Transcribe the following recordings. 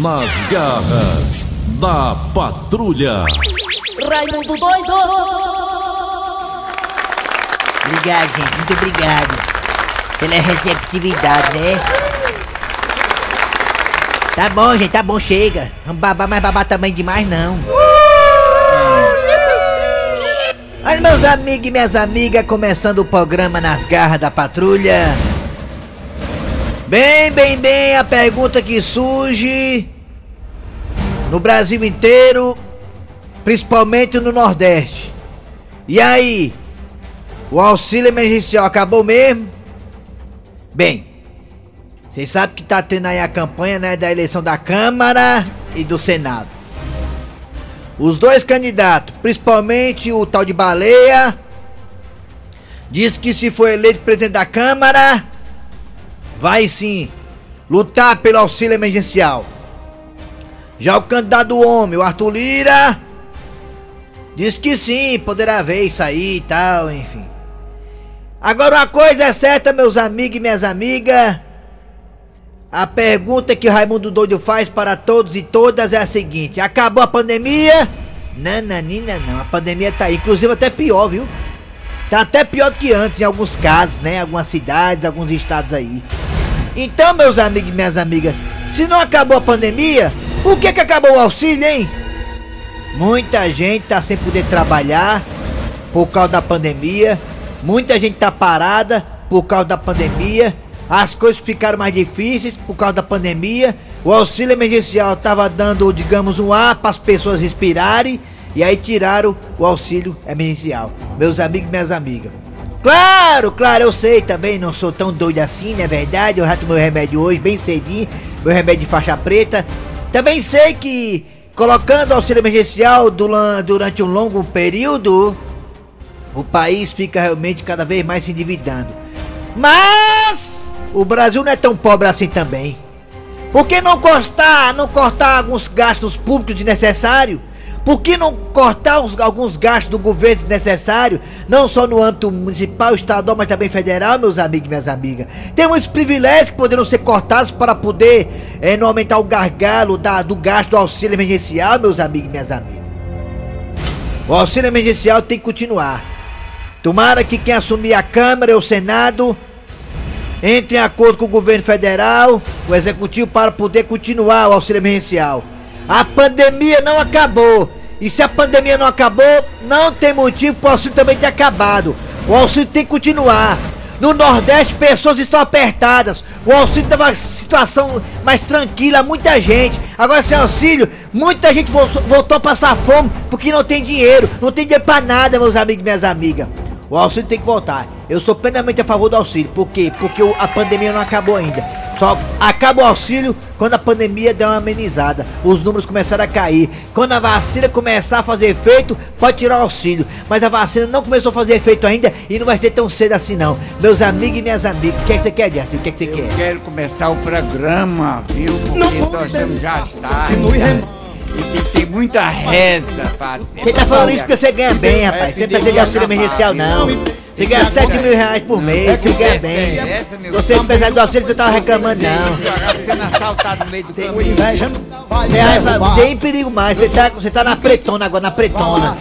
Nas garras da patrulha. Raimundo doido! Obrigado, gente. Muito obrigado pela receptividade, né? Tá bom, gente. Tá bom. Chega. Vamos babar, mas babar também demais, não. Olha, meus amigos e minhas amigas, começando o programa Nas Garras da Patrulha. Bem, bem, bem, a pergunta que surge no Brasil inteiro, principalmente no Nordeste. E aí? O auxílio emergencial acabou mesmo? Bem, vocês sabem que tá tendo aí a campanha, né, da eleição da Câmara e do Senado. Os dois candidatos, principalmente o tal de Baleia, diz que se for eleito presidente da Câmara, vai sim lutar pelo auxílio emergencial. Já o candidato homem, o Arthur Lira, diz que sim, poderá ver isso aí e tal, enfim. Agora uma coisa é certa, meus amigos e minhas amigas. A pergunta que o Raimundo Doido faz para todos e todas é a seguinte: acabou a pandemia? Nananina, não, a pandemia tá aí, inclusive até pior, viu? Tá até pior do que antes em alguns casos, né? Algumas cidades, alguns estados aí. Então, meus amigos e minhas amigas, se não acabou a pandemia, por que que acabou o auxílio, hein? Muita gente tá sem poder trabalhar por causa da pandemia. Muita gente tá parada por causa da pandemia. As coisas ficaram mais difíceis por causa da pandemia. O auxílio emergencial tava dando, digamos, um ar para as pessoas respirarem. E aí tiraram o auxílio emergencial. Meus amigos e minhas amigas. Claro, claro, eu sei também, não sou tão doido assim, não é verdade? Eu já tomei o remédio hoje, bem cedinho, meu remédio de faixa preta. Também sei que colocando auxílio emergencial durante um longo período, o país fica realmente cada vez mais se endividando. Mas o Brasil não é tão pobre assim também. Por que não cortar, não cortar alguns gastos públicos desnecessários? Por que não cortar os, alguns gastos do governo desnecessários? Não só no âmbito municipal, estadual, mas também federal, meus amigos e minhas amigas. Tem uns privilégios que poderão ser cortados para poder é, não aumentar o gargalo da, do gasto do auxílio emergencial, meus amigos e minhas amigas. O auxílio emergencial tem que continuar. Tomara que quem assumir a Câmara e o Senado entre em acordo com o governo federal, o executivo, para poder continuar o auxílio emergencial. A pandemia não acabou. E se a pandemia não acabou, não tem motivo para o auxílio também ter acabado. O auxílio tem que continuar. No Nordeste, pessoas estão apertadas. O auxílio estava uma situação mais tranquila, muita gente. Agora, sem auxílio, muita gente voltou, voltou a passar fome porque não tem dinheiro. Não tem dinheiro para nada, meus amigos e minhas amigas. O auxílio tem que voltar. Eu sou plenamente a favor do auxílio. Por quê? Porque a pandemia não acabou ainda. Só acaba o auxílio quando a pandemia der uma amenizada. Os números começaram a cair. Quando a vacina começar a fazer efeito, pode tirar o auxílio. Mas a vacina não começou a fazer efeito ainda e não vai ser tão cedo assim não. Meus amigos e minhas amigas, o que, é que você quer, Jesse? O que, é que você Eu quer? quero começar o programa, viu? Porque nós estamos já tarde. E tem muita reza, padre. Você tá falando isso porque você ganha bem, rapaz. Você não precisa de auxílio emergencial, não. Você ganha 7 mil reais por mês, você ganha bem. Você não precisa do auxílio, você tava reclamando, não. Você sendo assaltado no meio do caminho. Você, essa, você é perigo mais, você tá, você tá na pretona agora, na pretona.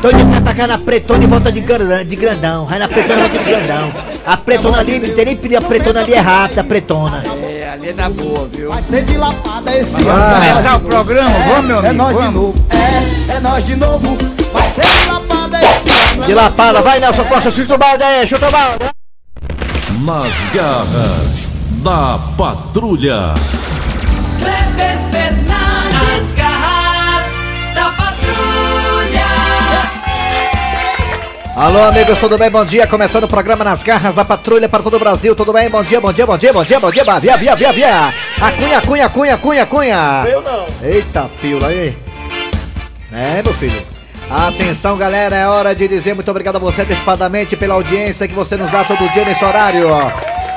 Todo dia você atacar na pretona e volta de grandão, de grandão. Vai na pretona e volta de grandão. A pretona ali, não tem nem perigo, a pretona ali é rápida, a pretona. É, ali é da boa, viu? Vai ser de lapada esse Vai. ano. Começar o programa, vamos, meu amigo? É nós de novo. É, é nós de novo. Vai ser de lapada esse ano. De lapada, vai Nelson Costa, chuta o balde aí, chuta o balde. Nas garras da patrulha. Kleber Fernandes, garras da patrulha. Alô, amigos, tudo bem? Bom dia. Começando o programa Nas Garras da Patrulha para todo o Brasil. Tudo bem? Bom dia, bom dia, bom dia, bom dia, bom dia. Via, via, via, via. A cunha, cunha, cunha, cunha, cunha. Eu não. Eita, pila aí. É, meu filho. Atenção, galera, é hora de dizer muito obrigado a você antecipadamente pela audiência que você nos dá todo dia nesse horário.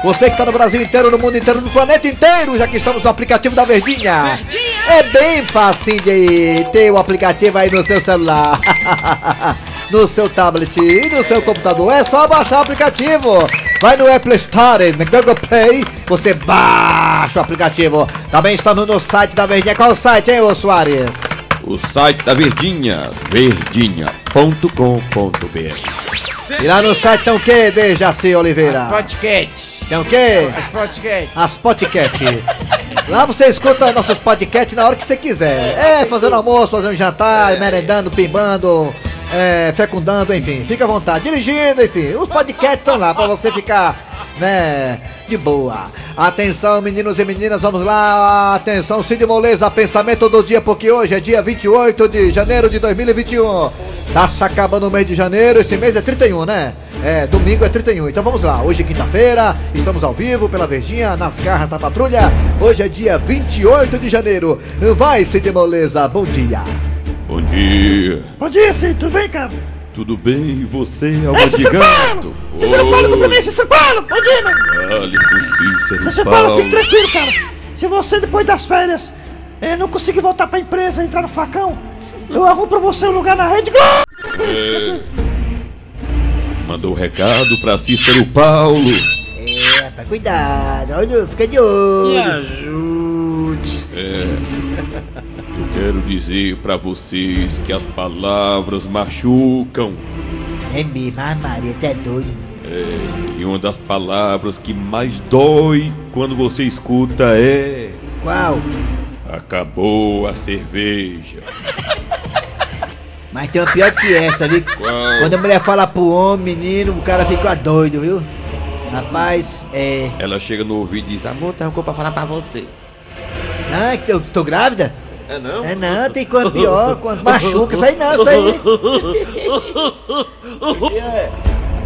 Você que está no Brasil inteiro, no mundo inteiro, no planeta inteiro, já que estamos no aplicativo da Verdinha. É bem fácil de ter o aplicativo aí no seu celular. no seu tablet e no seu computador. É só baixar o aplicativo. Vai no Apple Store, no Google Play, você baixa o aplicativo. Também estamos no site da Verdinha. Qual o site, hein, ô Soares? O site da Verdinha, verdinha.com.br. E lá no site tem o que, Dejaci Oliveira? Podcast. Tem o quê? As podcast. As podcast. Lá você escuta nossos podcasts na hora que você quiser. É, fazendo almoço, fazendo jantar, merendando, pimbando, é, fecundando, enfim. Fica à vontade. Dirigindo, enfim. Os podcasts estão lá pra você ficar, né, de boa. Atenção, meninos e meninas, vamos lá. Atenção, Cid Moleza, pensamento do dia, porque hoje é dia 28 de janeiro de 2021. Tá se acabando o mês de janeiro, esse mês é 31, né? É, domingo é 31. Então vamos lá. Hoje é quinta-feira, estamos ao vivo pela Verdinha, nas garras da patrulha. Hoje é dia 28 de janeiro. Vai, Cid Moleza, bom dia. Bom dia. Bom dia, Cid, tudo bem, cara? Tudo bem? E você, alma Ei, de Cícero gato? Paulo! Cícero Paulo, tudo bem, Cícero Paulo? Mano! Fale com Cícero Paulo, fique tranquilo, cara. Se você, depois das férias, eh, não conseguir voltar pra empresa, entrar no facão, eu arrumo pra você um lugar na Rede Globo! Mandou um recado pra Cícero Paulo. É, rapaz, cuidado, olha, fica de olho. ajude! Eu quero dizer pra vocês que as palavras machucam. É mesmo, a Maria, tá doido. E uma das palavras que mais dói quando você escuta é. Qual? Acabou a cerveja. Mas tem uma pior que essa, viu? Qual? Quando a mulher fala pro homem, menino, o cara fica doido, viu? Rapaz, é. Ela chega no ouvido e diz: Amor, tem uma coisa pra falar pra você. Ah, que eu tô grávida? É não? É não, tem coisa pior, quando machuca, isso aí não, isso aí.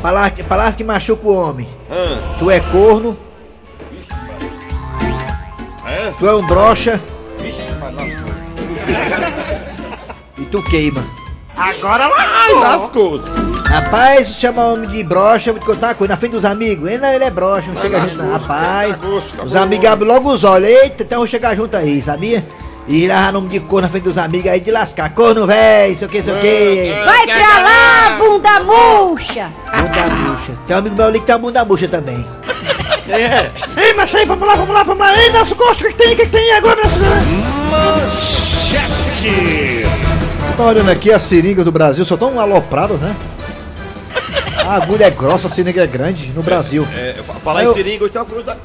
Falar, que- falar que machuca o homem. Ah, Tu é corno. Tu é um brocha. E tu queima. Agora lá! ai, lascou-se. Rapaz, chama homem de brocha, vou te contar uma coisa, na frente dos amigos. Ele ele é brocha, não chega junto não. Rapaz, os amigos abrem logo os olhos. Eita, então vamos chegar junto aí, sabia? E lá nome de corno na frente dos amigos aí de lascar. Corno véi, sei o que, sei o que. Vai pra lá, bunda murcha! Bunda murcha. Tem um amigo meu ali que tem uma bunda murcha também. Ei, mas aí, vamos lá, vamos lá, vamos lá! Ei, Nelson Costa, o que, que tem? O que, que tem agora, Nelson? Tá olhando aqui as seringas do Brasil, só tão alopradas, né? A agulha é grossa, a seringa é grande no Brasil. É, falar Eu- em seringa, hoje tem uma cruz da.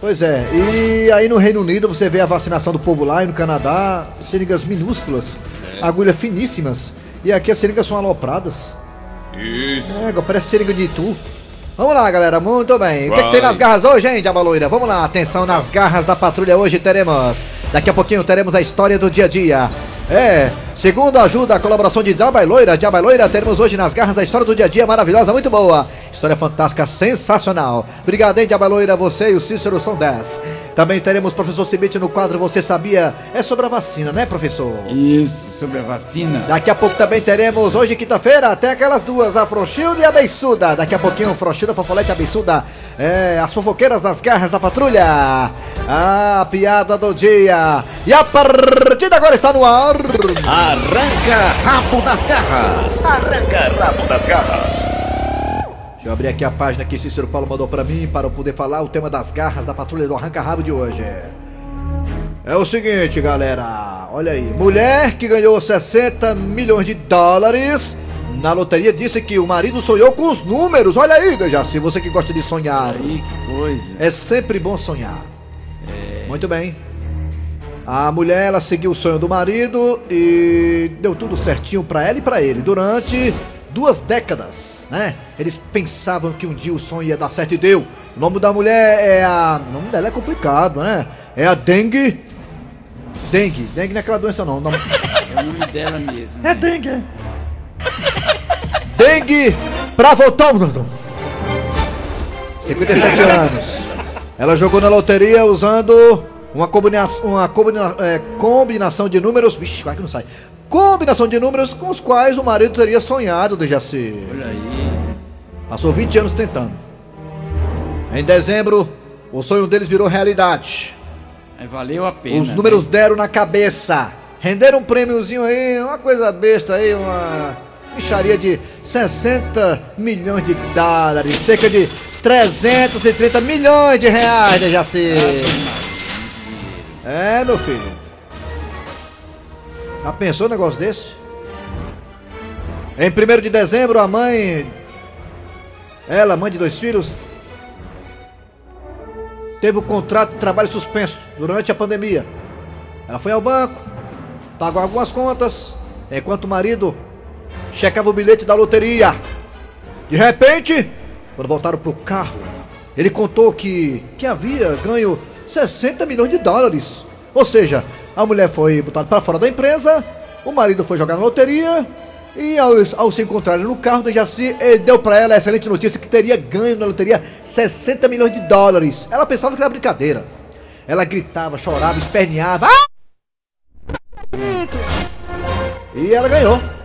Pois é, e aí no Reino Unido você vê a vacinação do povo lá e no Canadá, seringas minúsculas, agulhas finíssimas. E aqui as seringas são alopradas. Isso. É, parece seringa de itu. Vamos lá, galera, muito bem. O que, que Vai. tem nas garras hoje, hein, Diaba Loira? Vamos lá, atenção nas garras da patrulha hoje teremos. Daqui a pouquinho teremos a história do dia a dia. É, segundo ajuda a colaboração de Diaba Loira, Diaba Loira, teremos hoje nas garras da história do dia a dia maravilhosa, muito boa. História fantástica, sensacional. Obrigado, hein, Diaba Loira, você e o Cícero são 10. Também teremos o professor Cibite no quadro Você Sabia? É sobre a vacina, né, professor? Isso, sobre a vacina. Daqui a pouco também teremos, hoje quinta-feira, tem aquelas duas, a Frouxilda e a Beiçuda. Daqui a pouquinho, Frouxilda, Fofolete e a Beiçuda. É, as fofoqueiras das garras da patrulha. A piada do dia. E a partida agora está no ar. Arranca rabo das garras. Arranca rabo das garras. Deixa eu abrir aqui a página que Cícero Paulo mandou pra mim para eu poder falar o tema das garras da patrulha do arranca-rabo de hoje. É o seguinte, galera. Olha aí. Mulher que ganhou 60 milhões de dólares na loteria disse que o marido sonhou com os números. Olha aí, Dejaci, você que gosta de sonhar. Aí, que coisa. É sempre bom sonhar. Muito bem. A mulher, ela seguiu o sonho do marido e deu tudo certinho pra ela e pra ele durante duas décadas, né? Eles pensavam que um dia o sonho ia dar certo e deu. O nome da mulher é a. O nome dela é complicado, né? É a Dengue. Dengue. Dengue não é aquela doença, não. O nome- É o nome dela mesmo. É dengue! Dengue Pravotão. 57 anos. Ela jogou na loteria usando uma, combina uma combina é, combinação de números. Vixe, vai que não sai. Combinação de números com os quais o marido teria sonhado do Jaci. Olha aí. Passou 20 anos tentando. Em dezembro, o sonho deles virou realidade. Aí valeu a pena. Os números deram na cabeça. Renderam um prêmiozinho aí, uma coisa besta aí, uma. Micharia de 60 milhões de dólares, cerca de 330 milhões de reais, Dejaci. É, meu filho. Já pensou um negócio desse? Em 1 de dezembro, a mãe. Ela, mãe de dois filhos, teve o contrato de trabalho suspenso durante a pandemia. Ela foi ao banco, pagou algumas contas, enquanto o marido checava o bilhete da loteria. De repente, quando voltaram pro carro, ele contou que, que havia ganho 60 milhões de dólares. Ou seja, a mulher foi botada para fora da empresa, o marido foi jogar na loteria e ao, ao se encontrarem no carro do Jaci, ele deu para ela a excelente notícia que teria ganho na loteria 60 milhões de dólares. Ela pensava que era brincadeira. Ela gritava, chorava, esperneava. Ah! E ela ganhou.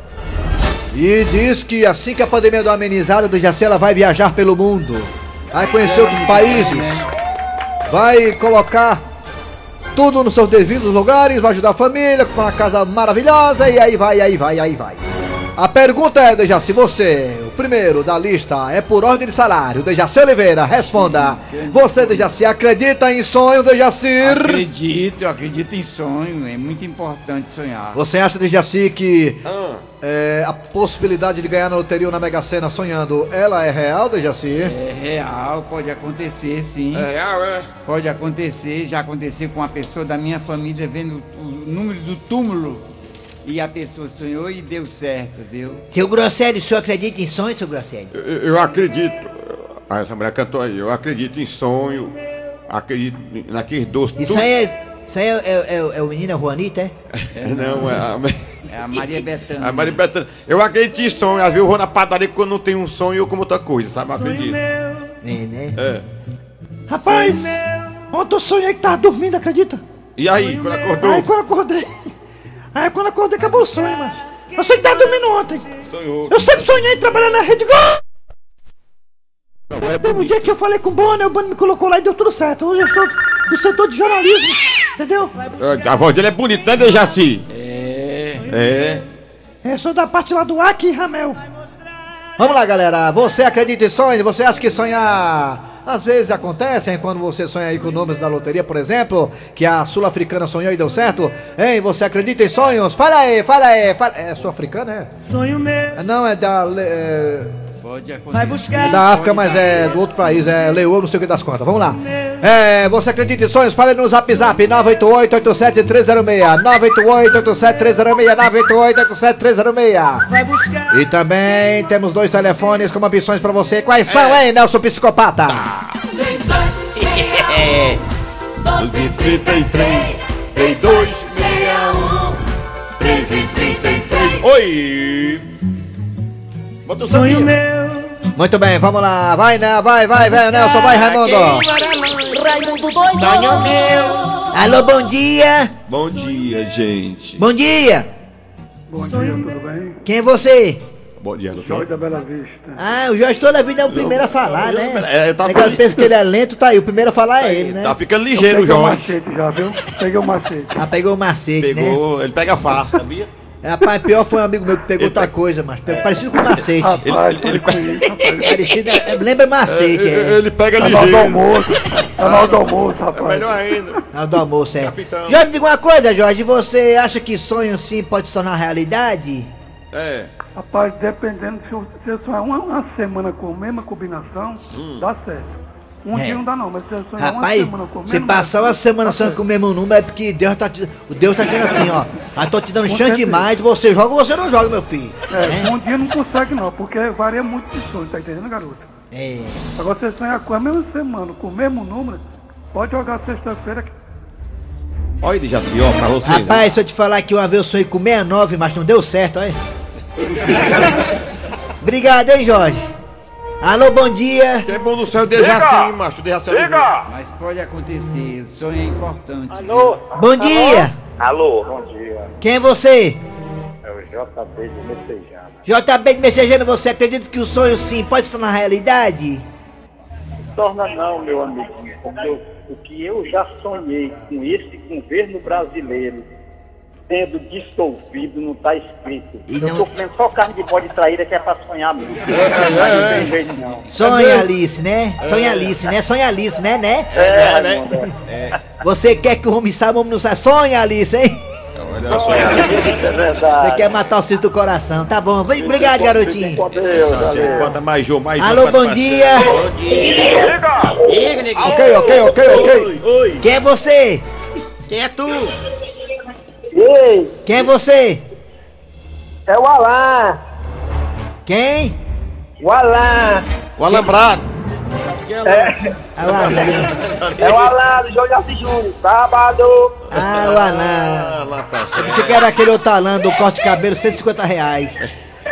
E diz que assim que a pandemia uma amenizada do Jaci, ela vai viajar pelo mundo. Vai conhecer outros países. Vai colocar tudo nos seus devidos lugares, vai ajudar a família com uma casa maravilhosa e aí vai, aí vai, aí vai. A pergunta é, Dejaci, você, primeiro da lista, é por ordem de salário. Dejaci Oliveira, responda. Você, Dejaci, acredita em sonho, Dejaci? Acredito, eu acredito em sonho. É muito importante sonhar. Você acha, Dejaci, que é, a possibilidade de ganhar na loteria ou na Mega Sena sonhando, ela é real, Dejaci? É real, pode acontecer sim. É real, é? Pode acontecer, já aconteceu com uma pessoa da minha família vendo o número do túmulo e a pessoa sonhou e deu certo, viu? Seu Grosselio, o senhor acredita em sonho, seu Grosselio? Eu, eu acredito. Ah, essa mulher cantou aí. Eu acredito em sonho. Acredito naqueles doces. Isso aí é, isso aí é, é, é, é o menino Juanita, é? Não, é a. É a Maria Bethânia. A Maria Bethânia. Eu acredito em sonho. Às vezes eu vou na padaria quando não tenho um sonho eu como outra coisa, sabe? Eu acredito. É, né? É. Rapaz, ontem eu sonhei que tava dormindo, acredita? E aí, quando acordou? Aí quando eu acordei. Aí quando eu acordei acabou o sonho, mas. Eu sonhei que tava dormindo ontem. Sonhou. Eu sempre sonhei em trabalhar na Rede Globo. Teve um dia que eu falei com o Bonner, o Bonner me colocou lá e deu tudo certo. Hoje eu estou no setor de jornalismo, entendeu? A voz dele é bonita, né, Dejaci? É. É. Eu sou da parte lá do Aki e Ramel. Vamos lá, galera. Você acredita em sonhos? Você acha que sonhar às vezes acontece, hein, quando você sonha aí com nomes da loteria, por exemplo, que a sul-africana sonhou e deu certo? Hein, você acredita em sonhos? Fala aí, fala aí. Fala... É sul-africana, é? Sonho meu. Não, é da. É... Pode acontecer. Vai buscar. É da África, mas é do outro país, é Leoa, não sei o que das contas. Vamos lá. É, você acredita em sonhos? Fale no zap zap 988-87306. 988-87306. 988-87306. Vai buscar. E também temos dois telefones com opções pra você. Quais são, hein, Nelson Psicopata? 3, 2, 12 33 3261 13 33 Oi! Bota o Sonho meu. Muito bem, vamos lá. Vai, né? Vai, vai, vai, Nelson. Vai, Raimundo. Raimundo doido. Sonho meu. Alô, bom dia. Bom dia, gente. Bom dia. Sonho meu. Quem é você? Bom dia, doutor. Ah, o Jorge toda a vida é o primeiro a falar, né? É, eu tava pensa que ele é lento, tá aí. O primeiro a falar é ele, né? Tá ficando ligeiro o Jorge. já, viu? Peguei o macete. Ah, pegou o macete, né? Pegou, ele pega fácil, sabia? É, rapaz, pior foi um amigo meu que pegou outra coisa, mas pegou parecido com macete. Rapaz, ele- ele- Parecido, é, lembra macete, é. Ele pega Tá na hora do ligeiro. almoço. Tá na do almoço, É rapaz. melhor ainda. Na do almoço, é. Capitão. Jorge, me diga uma coisa, Jorge. Você acha que sonho sim pode se tornar realidade? É. Rapaz, dependendo, se você sonhar uma, uma semana com a mesma combinação, dá certo. Um É. dia não dá não, mas se você sonhar Rapaz, uma semana com a se passar uma semana sonhando com o mesmo número é porque Deus tá te, o Deus tá dizendo assim, ó. Ah, tô te dando Com chance demais, você joga ou você não joga, meu filho. É, um dia não consegue não, porque varia muito de sonho, tá entendendo, garoto? É. Agora você sonhar com a mesma semana, com o mesmo número, pode jogar sexta-feira que Olha, Dejaci, ó, pra você. Rapaz, se eu te falar que uma vez eu sonhei com 69, mas não deu certo, olha. Obrigado, hein, Jorge. Alô, bom dia. Que é bom do céu, Dejaci, macho. Dejaci é bom. Mas pode acontecer, o sonho é importante. Bom dia. Alô? Bom dia. Quem é você? É o JB de Messejana. JB de Messejano, você acredita que o sonho sim pode se tornar realidade? Torna não, meu amiguinho, porque eu- o que eu já sonhei com esse governo brasileiro, tendo dissolvido, não tá escrito. E eu não- tô comendo só carne de bode traíra que é pra sonhar mesmo. é, Mas não é. tem jeito não. Sonha Alice, né? Sonha Alice, né? Sonha Alice, né, né? É, né? É. Você quer que o homem saiba, o homem não sabe. Sonha Alice, hein? Olha só. É verdade. Você quer matar o cisco do coração. Tá bom. Vem, Obrigado, garotinho. Bota mais Jô, mais Jô. Alô, bom dia. Bom dia. Diga, neguinho. Ok, ok, ok, ok. Oi. Quem é você? Quem é tu? Ei, Quem é você? é o Alain. Quem? O Alain. O alambrado. Ah, o Alan. É o Alain do João de Assis Júnior. Sábado. Ah, o Alan. Ah, lá tá certo. Você que era aquele outro Alan do corte de cabelo, 150 reais.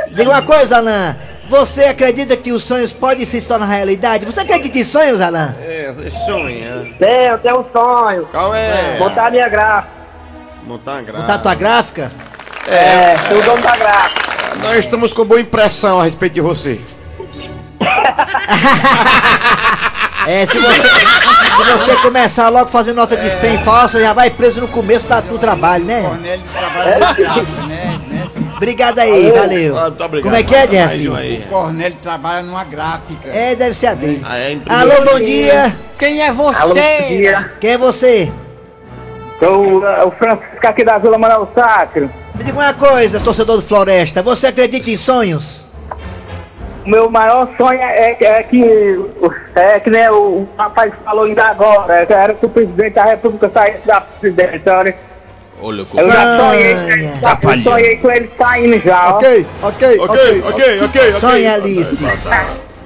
Diga uma coisa, Alan. Você acredita que os sonhos podem se tornar realidade? Você acredita em sonhos, Alan? É, sonha. Tem, eu tenho um sonho. Qual é? Montar minha gráfica. Montar uma Botar tua gráfica? É, sou o dono da gráfica. Nós estamos com boa impressão a respeito de você. É, se você, se você começar logo fazendo nota de 100 falsa, já vai preso no começo da, do trabalho, né? Cornélio trabalha na gráfica, né? Obrigado aí, valeu. Ah, obrigado. Como é que é, Jesse? O Cornélio trabalha numa gráfica. É, deve ser a dele. Ah, é, em Alô, bom dia. Quem é Alô, bom você? dia. Quem é você? Sou uh, o Francisco aqui da Vila Manuel Sacro. Me diga uma coisa, torcedor do Floresta. Você acredita em sonhos? O meu maior sonho é, é que, é que né, o, rapaz falou ainda agora, é era que o presidente da república saísse da presidência, olha. Olha, Eu já sonhei, já, eu sonhei com ele saindo já, ó. ok, ok. Ok, ok, ok. Sonha, Alice.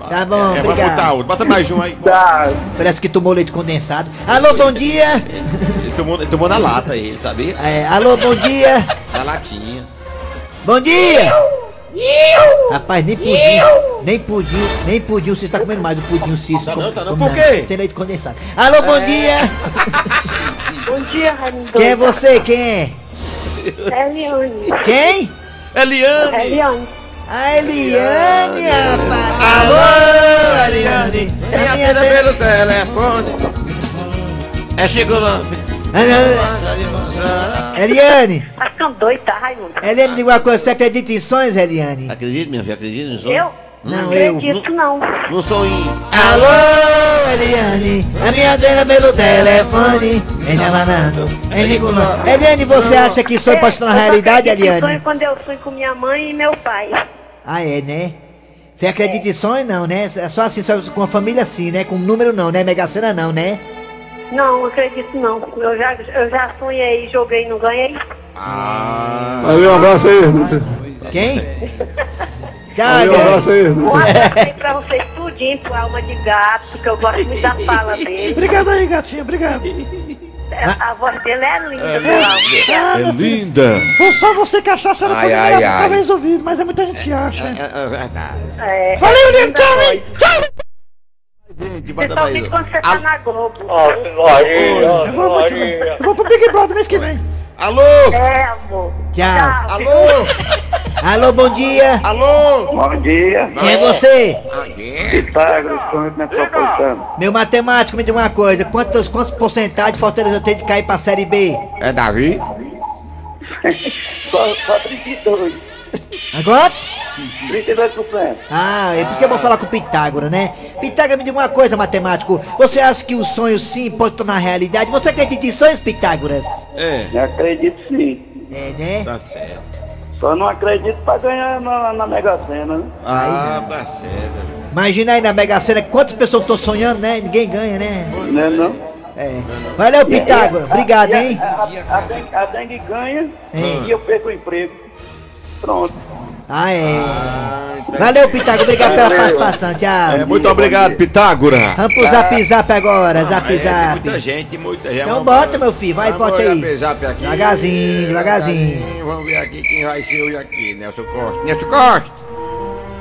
Tá bom, É, vai botar obrigado. outro. Bota mais um aí. Tá. Parece que tomou leite condensado. Alô, bom dia. Ele tomou, ele tomou na lata, ele, sabia? É, alô, bom dia. Na latinha. Bom dia. Rapaz, nem pudim, nem pudim, nem pudim, você está comendo mais do pudim, Cícero. Tá não, tá não. Por quê? Tem leite condensado. Alô, bom dia. Bom dia, Raimundo. Quem é você? Quem é? É Eliane. Quem? Eliane! É Eliane. A Eliane, rapaz. Alô, Eliane! É minha de- pelo telefone. É chegou lá. Eliane, Tá ficando doido, tá, Raimundo? Eliane, diga uma coisa, você acredita em sonhos, Eliane? Acredita, minha filha? Acredita nisso? Eu? Não, eu. acredito, não. No sonho. Alô, Eliane, a minha dela pelo telefone. Em Jamanando, em. Eliane, você acha que sonho pode se tornar Eu só realidade, acredito em Eliane? sonho quando eu sonho com minha mãe e meu pai. Ah, é, né? Você acredita em sonho, não, né? É só assim, só com a família assim, né? Com número não, né? Mega Sena não, né? Não, acredito não. Eu já, eu já sonhei, joguei e não ganhei. Valeu, um abraço aí. Quem? Tchau, Valeu, um abraço aí. Um abraço aí pra vocês tudinho, pro Alma de Gato, que eu gosto muito da fala dele. Obrigado aí, gatinho, obrigado. A voz dele é linda, de Gato. É linda. Foi só você que você não Ai, ai, ai. talvez ouvido, mas é muita gente que acha. É verdade. É, Valeu, é Liam, linda tchau, hein? Tchau! Gente, bota mais Principalmente um. quando você tá na Globo. Eu vou, eu vou pro Big Brother mês que vem. Alô? É, amor. Tchau. Alô? Alô, bom dia. Alô? Bom dia. Quem é você? Pitágoras, sonho metropolitano. Meu matemático, me diga uma coisa. Quantos, quantos porcentagem Fortaleza tem de cair pra Série B? É Davi? Só, só 32. Agora? 32%. Ah, é por isso que eu vou falar com o Pitágora, né? Pitágora, me diga uma coisa, matemático. Você acha que o sonho sim pode tornar realidade? Você acredita em sonhos, Pitágoras? É. Eu acredito sim. É, né? Tá certo. Só não acredito pra ganhar na, na Mega Sena, né? Ah, tá certo. Imagina aí na Mega Sena quantas pessoas estão sonhando, né? Ninguém ganha, né? Não é não? É. Valeu, Pitágora. Obrigado, hein? A, a, a, dengue, a dengue ganha É. e eu perco o emprego. Pronto. Ah, é. Valeu, Pitágora. Obrigado pela participação. Tchau. É, muito obrigado, Pitágora. Vamos pro zap zap agora, zap É, zap. muita gente, muita gente. Então bota, meu filho, vai, Vamos bota aí. zap aqui. Devagarzinho, devagarzinho. Vamos ver aqui quem vai ser hoje aqui, Nelson Costa. Nelson Costa!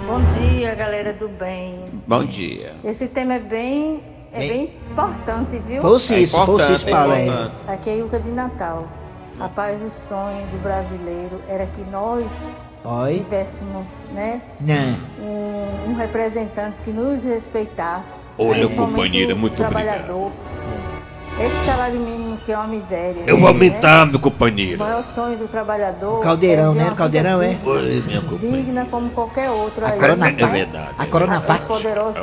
Bom dia, galera do bem. Bom dia. Esse tema é bem, é Bem- bem importante, viu? Foi o Cício, foi o Cício é Paulo aí. importante. Aqui é Ilka de Natal. Rapaz, o sonho do brasileiro era que nós Oi? tivéssemos, né, um, um representante que nos respeitasse. Olha, companheira, muito trabalhador. Esse salário mínimo que é uma miséria. Eu vou né? aumentar, meu O companheiro. maior sonho do trabalhador. Caldeirão, é né? No caldeirão, é? Oi, minha companheira. Digna como qualquer outro A aí. Corona né? É verdade. A Coronavac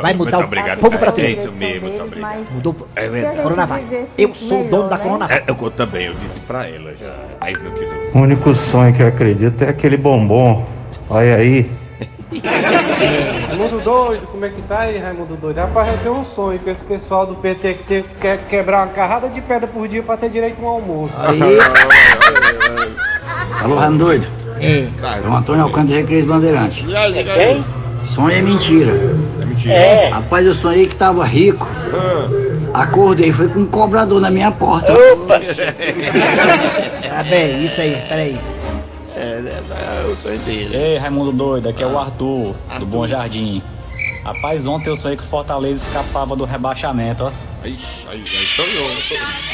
vai mudar Muito o obrigado, povo brasileiro. É isso mesmo, muito obrigado. Mudou. É a verdade. gente Coronavac. Eu sou o dono da melhor, né? Coronavac. É, eu também, eu disse pra ela já. Mas eu quis. O único sonho que eu acredito é aquele bombom. Olha aí. Raimundo doido, como é que tá aí, Raimundo doido? Rapaz, eu tenho um sonho com esse pessoal do PT que tem, quer quebrar uma carrada de pedra por dia pra ter direito a um almoço. Alô, Raimundo doido? É. É o Antônio Alcântara de Recreio Bandeirante. E aí, diga aí. Sonho é mentira. É mentira. É. Rapaz, eu sonhei que tava rico. Acordei, foi com um cobrador na minha porta. Tá bem, isso aí, peraí. O sonho dele. Ei, Raimundo doido, aqui é o Arthur, do Bom Jardim. Rapaz, ontem eu sonhei que o Fortaleza escapava do rebaixamento, ó. Ixi, aí, aí sonhou.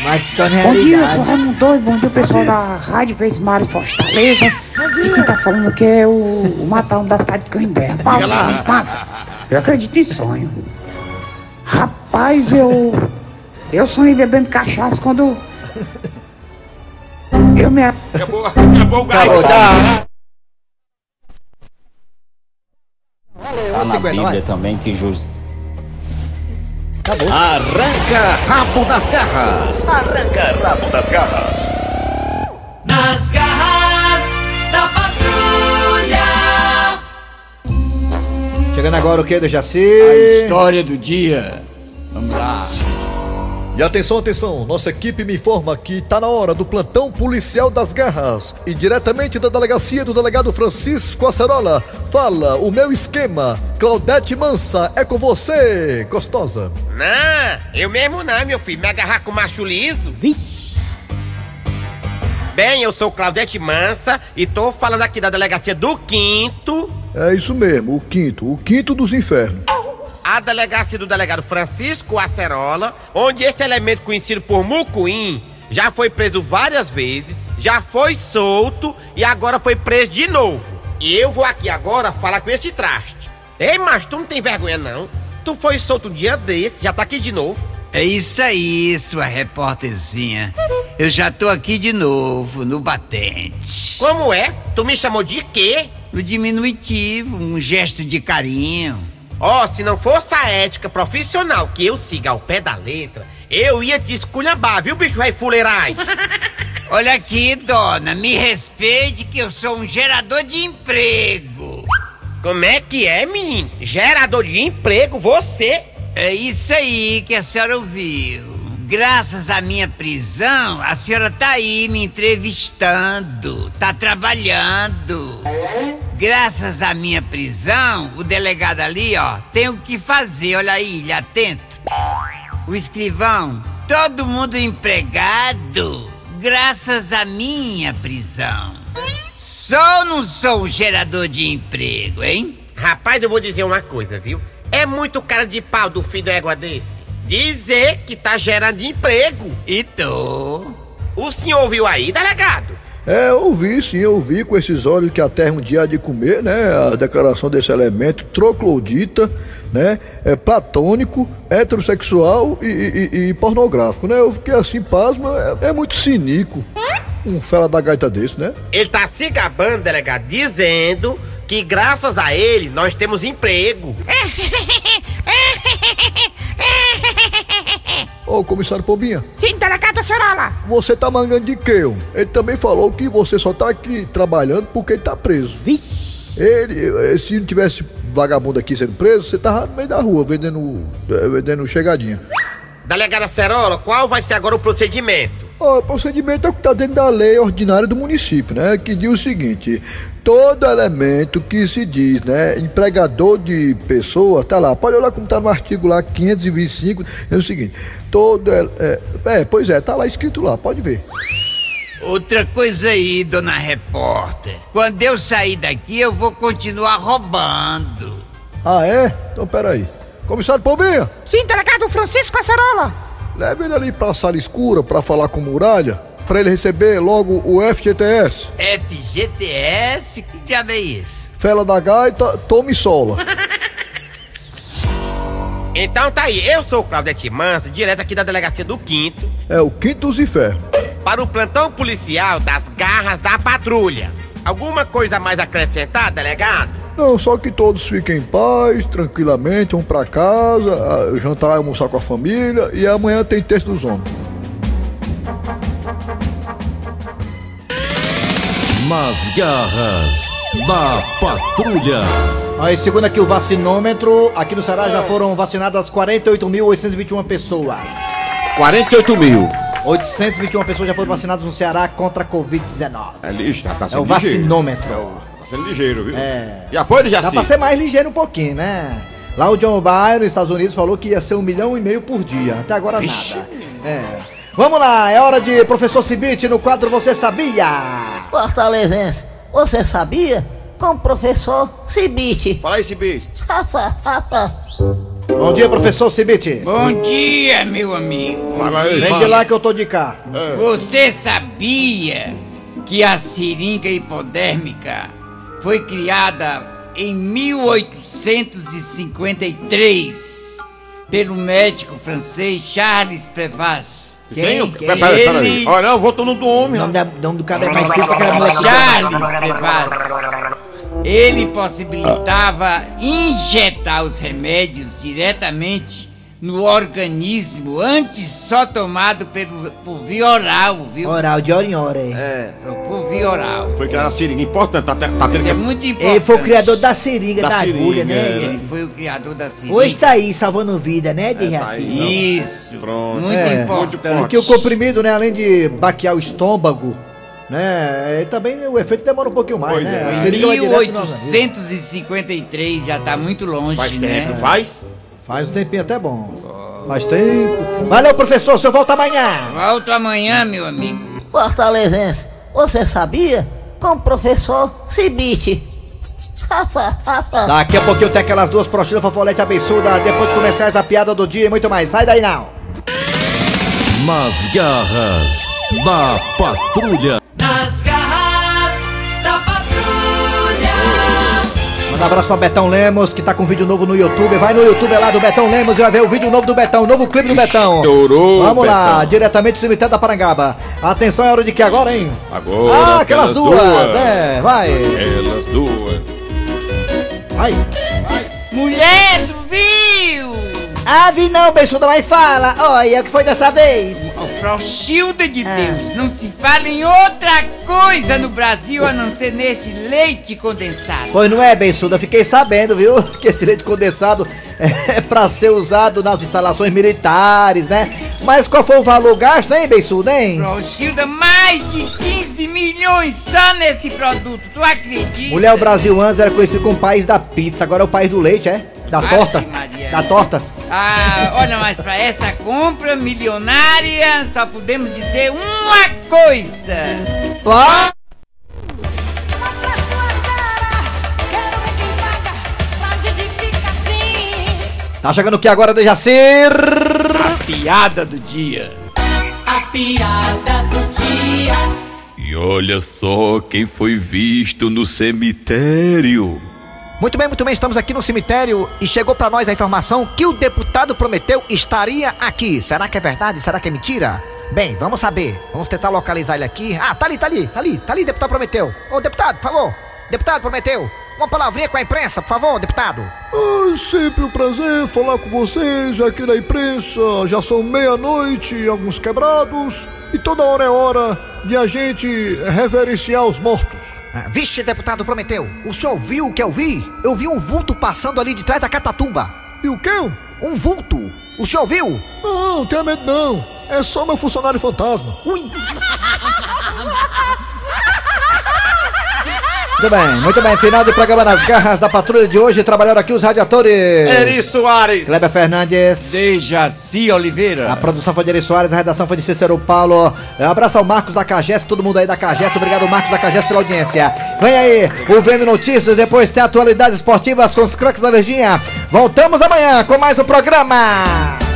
Mas tá na Bom dia, eu realidade. sou Raimundo Doido, bom dia pessoal da Rádio Vez Mares Fortaleza. E quem tá falando aqui é o, o Matão da cidade de Canindé. Rapaz, eu acredito em sonho. Rapaz, eu. Eu sonhei bebendo cachaça quando. Eu me. Acabou, acabou o gás. Acabou, tá. Tá na Bíblia também que justo. Arranca rabo das garras. Arranca rabo das garras. Nas garras da patrulha. Chegando agora o que do Jaci? História do dia. Vamos lá. E atenção, atenção, nossa equipe me informa que tá na hora do plantão policial das garras. E diretamente da delegacia do delegado Francisco Acerola, fala o meu esquema. Claudete Mansa, é com você, gostosa. Não, eu mesmo não, meu filho. Me agarrar com macho liso. Bem, eu sou Claudete Mansa e tô falando aqui da delegacia do Quinto. É isso mesmo, o quinto, o quinto dos infernos. A delegacia do delegado Francisco Acerola, onde esse elemento conhecido por Mucuim já foi preso várias vezes, já foi solto e agora foi preso de novo. E eu vou aqui agora falar com esse traste. Ei, mas tu não tem vergonha não? Tu foi solto um dia desse, já tá aqui de novo. É isso aí, sua repórterzinha. Eu já tô aqui de novo, no batente. Como é? Tu me chamou de quê? No diminutivo, um gesto de carinho. Ó, se não fosse a ética profissional que eu siga ao pé da letra, eu ia te esculhambar, viu, bicho rei fuleirai? Olha aqui, dona, me respeite que eu sou um gerador de emprego. Como é que é, menino? Gerador de emprego, você? É isso aí que a senhora ouviu. Graças à minha prisão, a senhora tá aí me entrevistando, tá trabalhando. Graças à minha prisão, o delegado ali, ó, tem o que fazer. Olha aí, ele atento. O escrivão, todo mundo empregado, graças à minha prisão. Sou ou não sou um gerador de emprego, hein? Rapaz, eu vou dizer uma coisa, viu? É muito cara de pau do filho da égua desse. Dizer que tá gerando emprego. E tô. O senhor ouviu aí, delegado? É, eu ouvi sim, eu ouvi com esses olhos que a terra um dia há de comer, né? A declaração desse elemento troclodita, né? É platônico, heterossexual e, e- e pornográfico, né? Eu fiquei assim, pasmo, é, é muito cínico. Um fela da gaita desse, né? Ele tá se gabando, delegado, dizendo que graças a ele nós temos emprego. Ô, comissário Pobinha, Sim, delegado Acerola. você tá mangando de quê? Ele também falou que você só tá aqui trabalhando porque ele tá preso. Ele, eh, se não tivesse vagabundo aqui sendo preso, você tava no meio da rua vendendo, eh, vendendo chegadinha. Delegada Cerola, qual vai ser agora o procedimento? Ó, o procedimento é o que está dentro da lei ordinária do município, né? Que diz o seguinte: todo elemento que se diz, né, empregador de pessoa, tá lá, pode olhar como tá no artigo lá 525, é o seguinte: todo. É, é, pois é, tá lá escrito lá, pode ver. Outra coisa aí, dona repórter. Quando eu sair daqui, eu vou continuar roubando. Ah, é? Então peraí. Comissário Pombinha, Sim, delegado Francisco Acerola. leve ele ali pra sala escura pra falar com muralha, pra ele receber logo o FGTS. FGTS? Que diabo é isso? Fela da gaita, tome sola. Então tá aí, eu sou o Claudete Manso, direto aqui da delegacia do Quinto, é o quinto dos infernos. Para o plantão policial das garras da patrulha. Alguma coisa mais a acrescentar, delegado? Não, só que todos fiquem em paz, tranquilamente, vão pra casa, jantar e almoçar com a família e amanhã tem texto dos homens. Nas garras da patrulha. Aí, segundo aqui o vacinômetro, aqui no Ceará já foram vacinadas 48.821 pessoas. 48 mil. 821 pessoas já foram vacinadas no Ceará contra a Covid-19. É ligeiro, tá, tá É sendo o ligeiro. vacinômetro. Tá sendo ligeiro, viu? É. Já foi, Dá Jaci? pra ser mais ligeiro um pouquinho, né? Lá o John Biden, nos Estados Unidos, falou que ia ser um milhão e meio por dia. Até agora Vixe. nada. É. Vamos lá, é hora de Professor Cibite no quadro Você Sabia? Fortalezense, você sabia? Com o professor Cibite. Fala aí, Cibite. Bom dia, professor Cibite. Bom dia, meu amigo. Fala aí, Vem de lá que eu tô de cá. Você sabia que a seringa hipodérmica foi criada em 1853 pelo médico francês Charles Prevost? Quem? Peraí, peraí. Ele, Olha, não, voltou no do homem. O nome, da, nome do cara é mais difícil pra aquela mulher Charles Prevost. Ele possibilitava injetar os remédios diretamente no organismo, antes só tomado pelo, por via oral, viu? Oral, de hora em hora, hein? É. Só por via oral. Foi criar a seringa. Importante, tá, tá, tá tendo Isso é que... muito importante. Ele foi o criador da seringa, Da da, seringa, agulha, é. né? Ele foi o criador da seringa. Hoje tá aí, salvando vida, né, de tá aí, Isso. Pronto. Muito É. importante. Porque o comprimido, né, além de baquear o estômago, né, é, também o efeito demora um pouquinho mais, Pois né? é. A seringa vai direto no organismo. 1853 já tá muito longe, Faz né? tempo, faz? Faz um tempinho até bom. Faz tempo. Valeu, professor, o senhor volta amanhã. Volto amanhã, meu amigo. Fortalezense, você sabia? Com o professor Cibite. Daqui a pouquinho tem aquelas duas prostitas fofolete abençuda, depois de comerciais a piada do dia e muito mais. Sai daí não. Nas garras da patrulha. Nas garras um abraço pra Betão Lemos, que tá com vídeo novo no YouTube. Vai no YouTube lá do Betão Lemos e vai ver o vídeo novo do Betão, o novo clipe do Betão. Estourou, Vamos lá, Betão. diretamente do cemitério da Parangaba. Atenção, é hora de que agora, hein? Agora, Ah, aquelas duas, é, vai. Aquelas duas. Vai. Mulher, vi não, beiçuda, mas fala. Olha, o que foi dessa vez? Frouxilda de Ah. Deus, não se fala em outra coisa no Brasil a não ser neste leite condensado. Pois não é, Bensuda, fiquei sabendo, viu? Que esse leite condensado é pra ser usado nas instalações militares, né? Mas qual foi o valor gasto, hein, Bensuda, hein? Frouxilda, mais de 15 milhões só nesse produto, tu acredita? Mulher, o Brasil antes era conhecido como país da pizza, agora é o país do leite, é? Da Ave torta? Maria. Da torta? Ah, olha, mas pra essa compra milionária só podemos dizer uma coisa. Ó! Tá chegando o que agora, Dejaci? A piada do dia. A piada do dia. E olha só quem foi visto no cemitério. Muito bem, muito bem, estamos aqui no cemitério e chegou pra nós a informação que o deputado Prometeu estaria aqui. Será que é verdade? Será que é mentira? Bem, vamos saber. Vamos tentar localizar ele aqui. Ah, tá ali, tá ali, tá ali, tá ali, deputado Prometeu. Ô, deputado, por favor. Deputado Prometeu, uma palavrinha com a imprensa, por favor, deputado. Ai, sempre um prazer falar com vocês aqui na imprensa. Já são meia-noite alguns quebrados. E toda hora é hora de a gente reverenciar os mortos. Ah, Vixe, deputado Prometeu, o senhor viu o que eu vi? Eu vi um vulto passando ali de trás da catatumba. E o quê? Um vulto. O senhor viu? Não, não tenha medo não. É só meu funcionário fantasma. Ui. Muito bem, muito bem. Final do programa nas garras da patrulha de hoje. Trabalharam aqui os radiadores. Eri Soares. Kleber Fernandes. Dejaci Oliveira. A produção foi de Eri Soares, a redação foi de Cícero Paulo. Abraço ao Marcos da Cagés, todo mundo aí da Cagés. Obrigado, Marcos da Cagés, pela audiência. Vem aí o VM Notícias, depois tem atualidades esportivas com os craques da Verdinha. Voltamos amanhã com mais um programa.